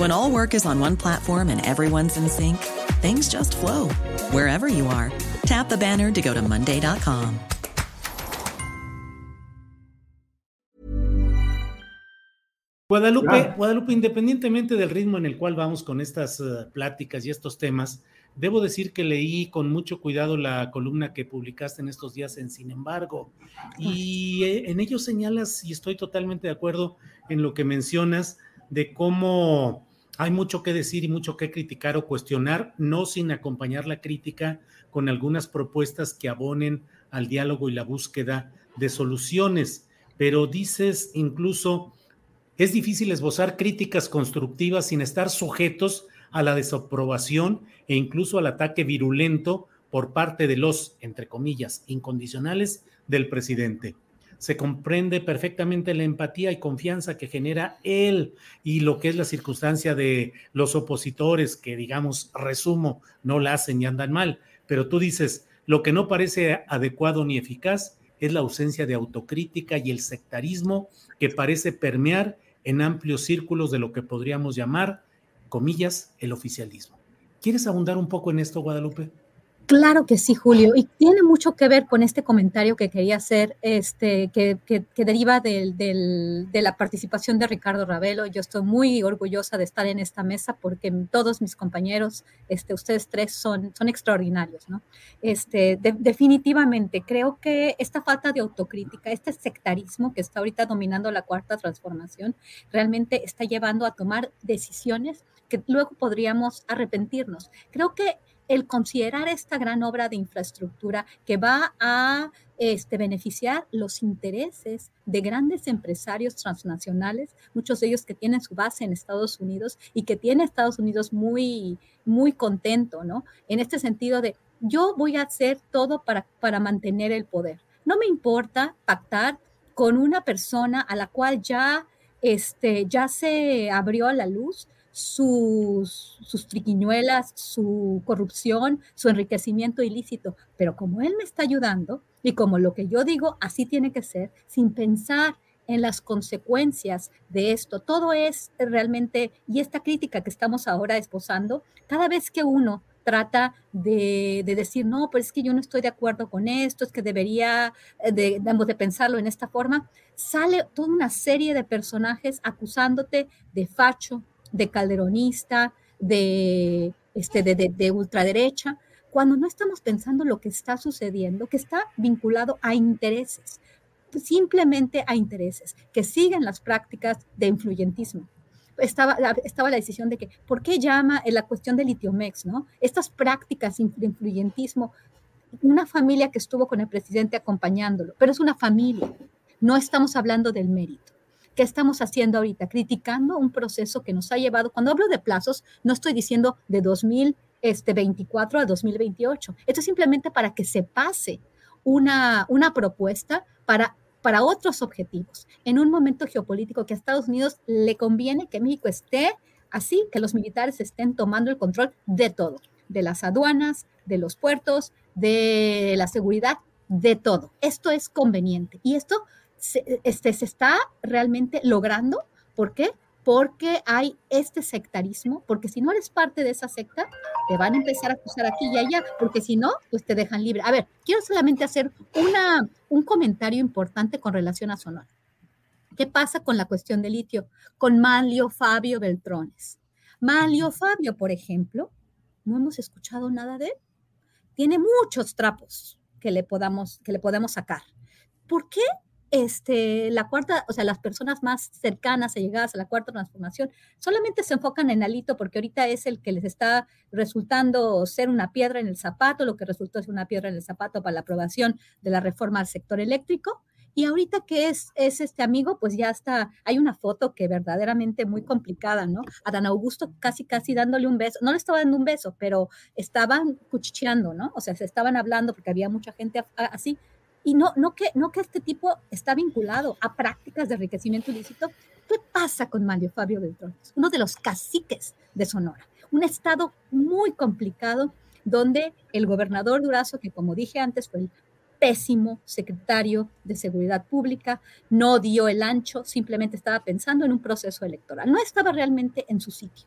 When all work is on one platform and everyone's in sync, things just flow wherever you are. Tap the banner to go to Monday.com. Guadalupe, Guadalupe, independientemente del ritmo en el cual vamos con estas uh, pláticas y estos temas, debo decir que leí con mucho cuidado la columna que publicaste en estos días en Sin embargo, y eh, en ello señalas, y estoy totalmente de acuerdo en lo que mencionas, de cómo hay mucho que decir y mucho que criticar o cuestionar, no sin acompañar la crítica con algunas propuestas que abonen al diálogo y la búsqueda de soluciones. Pero dices incluso, es difícil esbozar críticas constructivas sin estar sujetos a la desaprobación e incluso al ataque virulento por parte de los, entre comillas, incondicionales del presidente. Se comprende perfectamente la empatía y confianza que genera él y lo que es la circunstancia de los opositores que, digamos, resumo, no la hacen y andan mal. Pero tú dices, lo que no parece adecuado ni eficaz es la ausencia de autocrítica y el sectarismo que parece permear en amplios círculos de lo que podríamos llamar comillas, el oficialismo. ¿Quieres abundar un poco en esto, Guadalupe? Claro que sí, Julio, y tiene mucho que ver con este comentario que quería hacer, este, que, deriva de la participación de Ricardo Ravelo. Yo estoy muy orgullosa de estar en esta mesa porque todos mis compañeros, este, ustedes tres, son, son extraordinarios. ¿no? Este, definitivamente, creo que esta falta de autocrítica, este sectarismo que está ahorita dominando la cuarta transformación, realmente está llevando a tomar decisiones que luego podríamos arrepentirnos. Creo que el considerar esta gran obra de infraestructura que va a este, beneficiar los intereses de grandes empresarios transnacionales, muchos de ellos que tienen su base en Estados Unidos y que tiene Estados Unidos muy, muy contento, ¿no? En este sentido de, yo voy a hacer todo para, para mantener el poder. No me importa pactar con una persona a la cual ya, este, ya se abrió la luz sus, sus triquiñuelas, su corrupción, su enriquecimiento ilícito. Pero como Él me está ayudando y como lo que yo digo, así tiene que ser, sin pensar en las consecuencias de esto. Todo es realmente, y esta crítica que estamos ahora esposando, cada vez que uno trata de, decir, no, pero es que yo no estoy de acuerdo con esto, es que debería eh, de, de pensarlo en esta forma, sale toda una serie de personajes acusándote de facho, de calderonista, de, este, de, ultraderecha, cuando no estamos pensando lo que está sucediendo, que está vinculado a intereses, simplemente a intereses, que siguen las prácticas de influyentismo. Estaba, estaba la decisión de que, ¿por qué llama la cuestión del litiomex, no? Estas prácticas de influyentismo, una familia que estuvo con el presidente acompañándolo, pero es una familia, no estamos hablando del mérito. ¿Qué estamos haciendo ahorita? Criticando un proceso que nos ha llevado, cuando hablo de plazos, no estoy diciendo de 2024 a 2028. Esto es simplemente para que se pase una, una propuesta para para otros objetivos, en un momento geopolítico que a Estados Unidos le conviene que México esté así, que los militares estén tomando el control de todo, de las aduanas, de los puertos, de la seguridad, de todo. Esto es conveniente y esto se, este, se está realmente logrando. ¿Por qué? Porque hay este sectarismo, porque si no eres parte de esa secta, te van a empezar a acusar aquí y allá, porque si no, pues te dejan libre. A ver, quiero solamente hacer una, un comentario importante con relación a Sonora. ¿Qué pasa con la cuestión del litio? Con Manlio Fabio Beltrones. Manlio Fabio, por ejemplo, no hemos escuchado nada de él. Tiene muchos trapos que le podamos, que le podemos sacar. ¿Por qué este, la cuarta, o sea, las personas más cercanas y llegadas a la cuarta transformación solamente se enfocan en Alito porque ahorita es el que les está resultando ser una piedra en el zapato, lo que resultó ser una piedra en el zapato para la aprobación de la reforma al sector eléctrico. Y ahorita que es, es este amigo, pues ya está, hay una foto que verdaderamente muy complicada, ¿no? A Dan Augusto casi, casi dándole un beso, no le estaba dando un beso, pero estaban cuchicheando, ¿no? O sea, se estaban hablando porque había mucha gente así, y no, no, que, no que este tipo está vinculado a prácticas de enriquecimiento ilícito. ¿Qué pasa con Mario Fabio Beltrán? Uno de los caciques de Sonora. Un estado muy complicado donde el gobernador Durazo, que como dije antes fue el pésimo secretario de Seguridad Pública, no dio el ancho, simplemente estaba pensando en un proceso electoral, no estaba realmente en su sitio.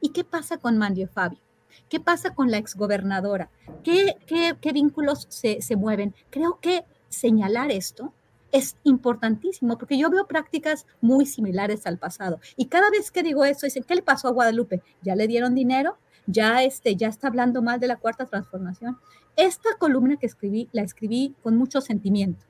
¿Y qué pasa con Mario Fabio? ¿Qué pasa con la exgobernadora? ¿Qué, qué, qué vínculos se, se mueven? Creo que señalar esto es importantísimo porque yo veo prácticas muy similares al pasado. Y cada vez que digo eso, dicen, ¿qué le pasó a Guadalupe? ¿Ya le dieron dinero? ¿Ya, este, ya está hablando mal de la cuarta transformación? Esta columna que escribí, la escribí con mucho sentimiento.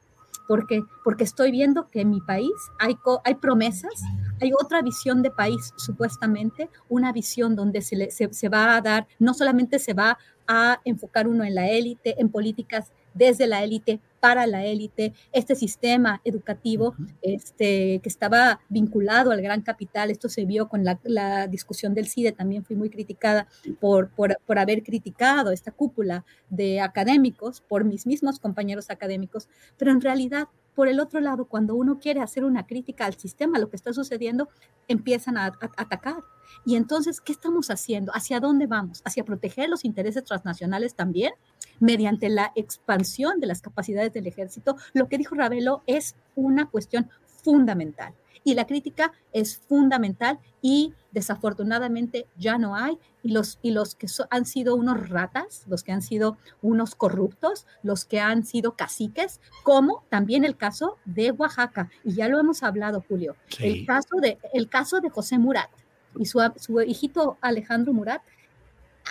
porque Porque estoy viendo que en mi país hay, hay promesas, hay otra visión de país, supuestamente, una visión donde se, se, se va a dar, no solamente se va a enfocar uno en la élite, en políticas desde la élite para la élite, este sistema educativo este, que estaba vinculado al gran capital, esto se vio con la, discusión del CIDE, también fui muy criticada por, por, por, haber criticado esta cúpula de académicos, por mis mismos compañeros académicos, pero en realidad por el otro lado, cuando uno quiere hacer una crítica al sistema, lo que está sucediendo, empiezan a, atacar. Y entonces, ¿qué estamos haciendo? ¿Hacia dónde vamos? ¿Hacia proteger los intereses transnacionales también? Mediante la expansión de las capacidades del ejército. Lo que dijo Ravelo es una cuestión fundamental. Y la crítica es fundamental y desafortunadamente ya no hay. Y los, y los que han sido unos ratas, los que han sido unos corruptos, los que han sido caciques, como también el caso de Oaxaca. Y ya lo hemos hablado Julio, el, caso de, el caso de José Murat y su, su hijito Alejandro Murat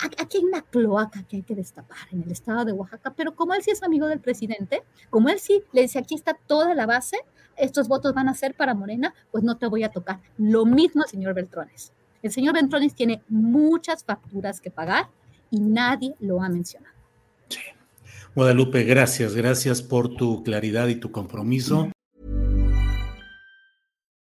aquí hay una cloaca que hay que destapar en el estado de Oaxaca, pero como él sí es amigo del presidente, como él sí le dice, aquí está toda la base, estos votos van a ser para Morena, pues no te voy a tocar. Lo mismo el señor Beltrones. El señor Beltrones tiene muchas facturas que pagar y nadie lo ha mencionado. Sí. Guadalupe, gracias, gracias por tu claridad y tu compromiso.